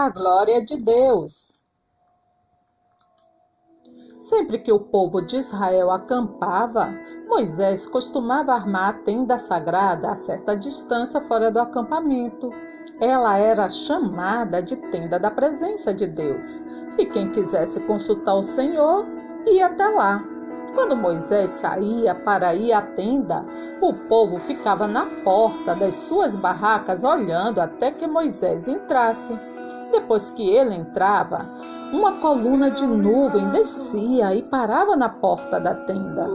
a glória de Deus. Sempre que o povo de Israel acampava, Moisés costumava armar a tenda sagrada a certa distância fora do acampamento. Ela era chamada de tenda da presença de Deus, e quem quisesse consultar o Senhor ia até lá. Quando Moisés saía para ir à tenda, o povo ficava na porta das suas barracas olhando até que Moisés entrasse. Depois que ele entrava, uma coluna de nuvem descia e parava na porta da tenda.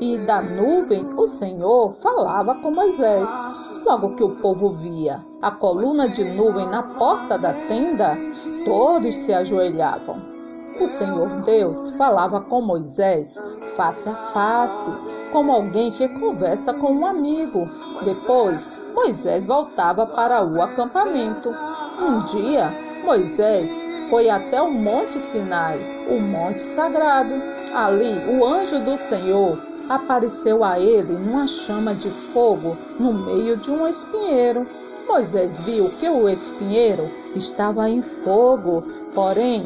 E da nuvem o Senhor falava com Moisés. Logo que o povo via a coluna de nuvem na porta da tenda, todos se ajoelhavam. O Senhor Deus falava com Moisés face a face, como alguém que conversa com um amigo. Depois, Moisés voltava para o acampamento. Um dia, Moisés foi até o Monte Sinai, o monte sagrado. Ali, o anjo do Senhor apareceu a ele numa chama de fogo no meio de um espinheiro. Moisés viu que o espinheiro estava em fogo, porém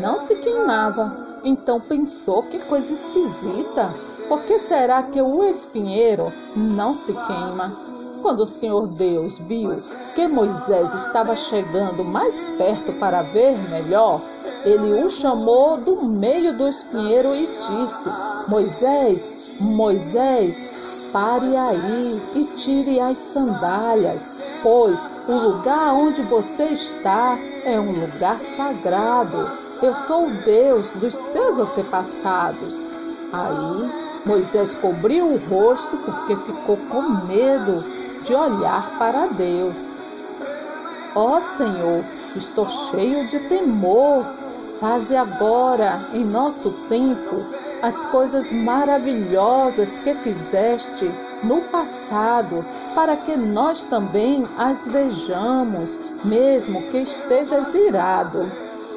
não se queimava. Então pensou que coisa esquisita. Por que será que o espinheiro não se queima? Quando o Senhor Deus viu que Moisés estava chegando mais perto para ver melhor, ele o chamou do meio do espinheiro e disse: Moisés, Moisés, pare aí e tire as sandálias, pois o lugar onde você está é um lugar sagrado. Eu sou o Deus dos seus antepassados. Aí Moisés cobriu o rosto porque ficou com medo de olhar para Deus. Ó oh, Senhor, estou cheio de temor. Faze agora, em nosso tempo, as coisas maravilhosas que fizeste no passado, para que nós também as vejamos, mesmo que estejas irado.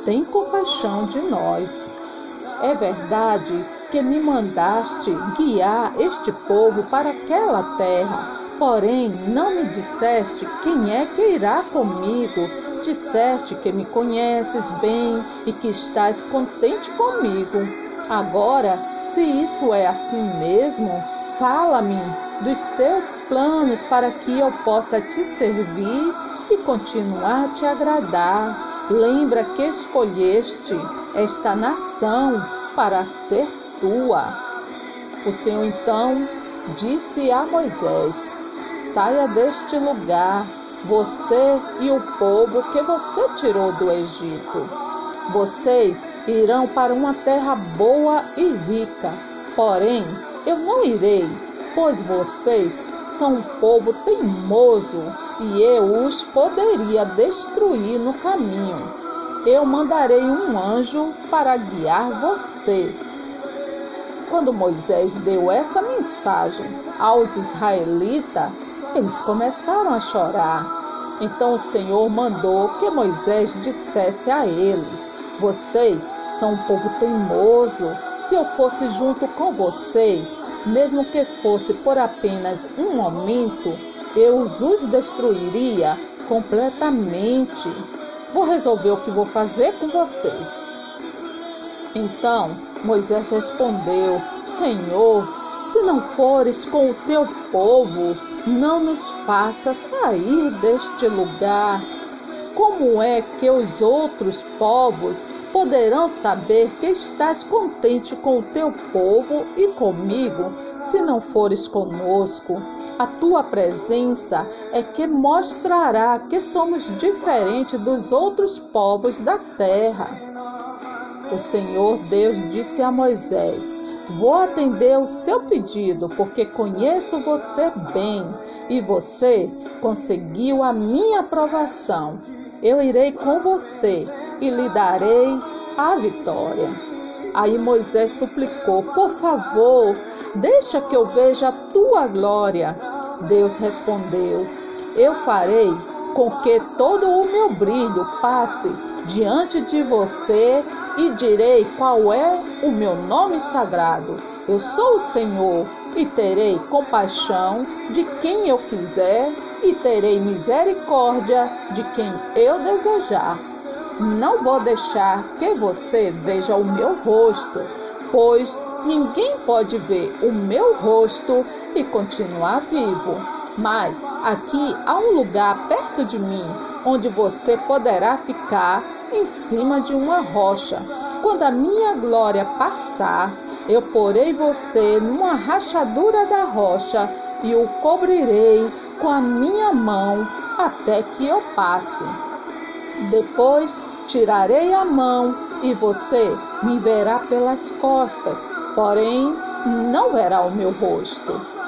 Tem compaixão de nós. É verdade que me mandaste guiar este povo para aquela terra Porém, não me disseste quem é que irá comigo. Disseste que me conheces bem e que estás contente comigo. Agora, se isso é assim mesmo, fala-me dos teus planos para que eu possa te servir e continuar a te agradar. Lembra que escolheste esta nação para ser tua. O Senhor então disse a Moisés: Saia deste lugar, você e o povo que você tirou do Egito. Vocês irão para uma terra boa e rica, porém eu não irei, pois vocês são um povo teimoso e eu os poderia destruir no caminho. Eu mandarei um anjo para guiar você. Quando Moisés deu essa mensagem aos israelitas, eles começaram a chorar. Então o Senhor mandou que Moisés dissesse a eles: Vocês são um povo teimoso. Se eu fosse junto com vocês, mesmo que fosse por apenas um momento, eu os destruiria completamente. Vou resolver o que vou fazer com vocês. Então Moisés respondeu: Senhor, se não fores com o teu povo, não nos faça sair deste lugar. Como é que os outros povos poderão saber que estás contente com o teu povo e comigo, se não fores conosco? A tua presença é que mostrará que somos diferentes dos outros povos da terra. O Senhor Deus disse a Moisés: Vou atender o seu pedido, porque conheço você bem e você conseguiu a minha aprovação. Eu irei com você e lhe darei a vitória. Aí Moisés suplicou: Por favor, deixa que eu veja a tua glória. Deus respondeu: Eu farei com que todo o meu brilho passe diante de você e direi qual é o meu nome sagrado. Eu sou o Senhor e terei compaixão de quem eu quiser e terei misericórdia de quem eu desejar. não vou deixar que você veja o meu rosto, pois ninguém pode ver o meu rosto e continuar vivo. Mas aqui há um lugar perto de mim onde você poderá ficar em cima de uma rocha. Quando a minha glória passar, eu porei você numa rachadura da rocha e o cobrirei com a minha mão até que eu passe. Depois tirarei a mão e você me verá pelas costas, porém não verá o meu rosto.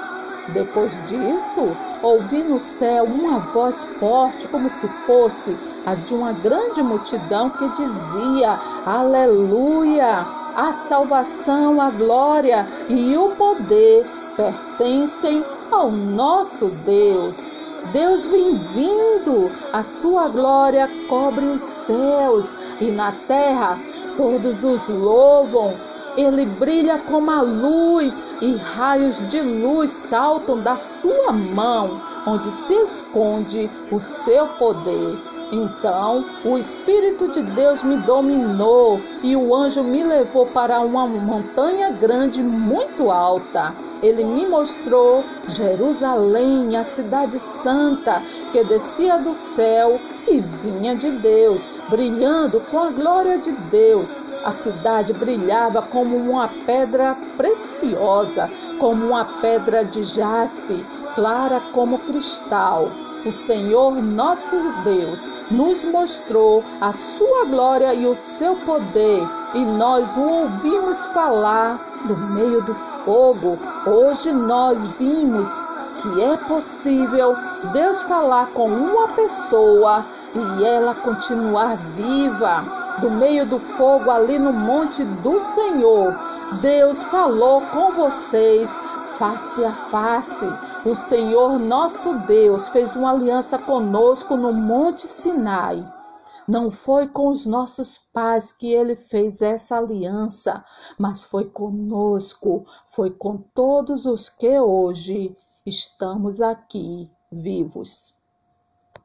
Depois disso, ouvi no céu uma voz forte, como se fosse a de uma grande multidão, que dizia: Aleluia! A salvação, a glória e o poder pertencem ao nosso Deus. Deus vem vindo, a sua glória cobre os céus e na terra todos os louvam. Ele brilha como a luz e raios de luz saltam da sua mão, onde se esconde o seu poder. Então o Espírito de Deus me dominou e o anjo me levou para uma montanha grande muito alta. Ele me mostrou Jerusalém, a cidade santa, que descia do céu e vinha de Deus, brilhando com a glória de Deus. A cidade brilhava como uma pedra preciosa, como uma pedra de jaspe, clara como cristal. O Senhor nosso Deus nos mostrou a sua glória e o seu poder, e nós o ouvimos falar no meio do fogo. Hoje nós vimos que é possível Deus falar com uma pessoa e ela continuar viva do meio do fogo ali no monte do Senhor. Deus falou com vocês face a face. O Senhor nosso Deus fez uma aliança conosco no Monte Sinai. Não foi com os nossos pais que ele fez essa aliança, mas foi conosco, foi com todos os que hoje estamos aqui vivos.